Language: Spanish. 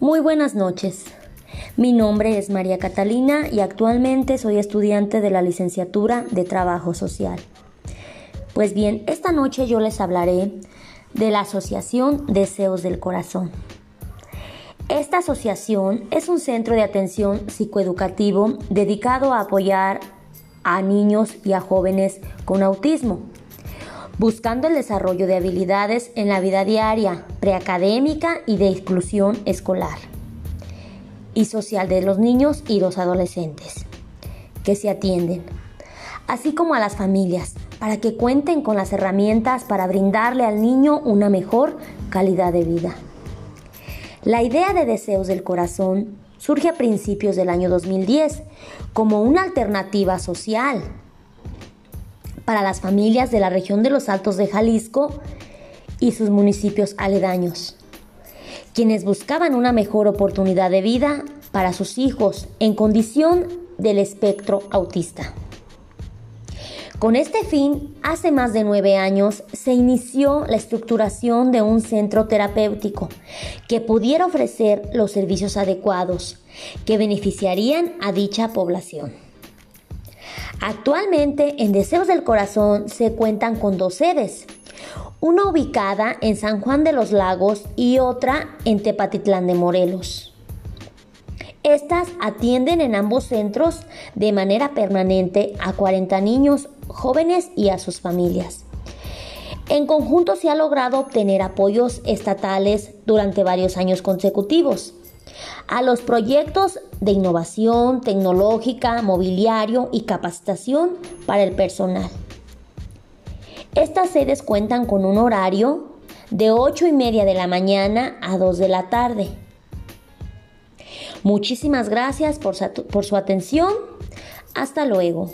Muy buenas noches. Mi nombre es María Catalina y actualmente soy estudiante de la licenciatura de Trabajo Social. Pues bien, esta noche yo les hablaré de la Asociación Deseos del Corazón. Esta asociación es un centro de atención psicoeducativo dedicado a apoyar a niños y a jóvenes con autismo buscando el desarrollo de habilidades en la vida diaria, preacadémica y de exclusión escolar y social de los niños y los adolescentes que se atienden, así como a las familias, para que cuenten con las herramientas para brindarle al niño una mejor calidad de vida. La idea de deseos del corazón surge a principios del año 2010 como una alternativa social para las familias de la región de los Altos de Jalisco y sus municipios aledaños, quienes buscaban una mejor oportunidad de vida para sus hijos en condición del espectro autista. Con este fin, hace más de nueve años se inició la estructuración de un centro terapéutico que pudiera ofrecer los servicios adecuados que beneficiarían a dicha población. Actualmente en Deseos del Corazón se cuentan con dos sedes, una ubicada en San Juan de los Lagos y otra en Tepatitlán de Morelos. Estas atienden en ambos centros de manera permanente a 40 niños, jóvenes y a sus familias. En conjunto se ha logrado obtener apoyos estatales durante varios años consecutivos a los proyectos de innovación tecnológica, mobiliario y capacitación para el personal. Estas sedes cuentan con un horario de 8 y media de la mañana a 2 de la tarde. Muchísimas gracias por su, por su atención. Hasta luego.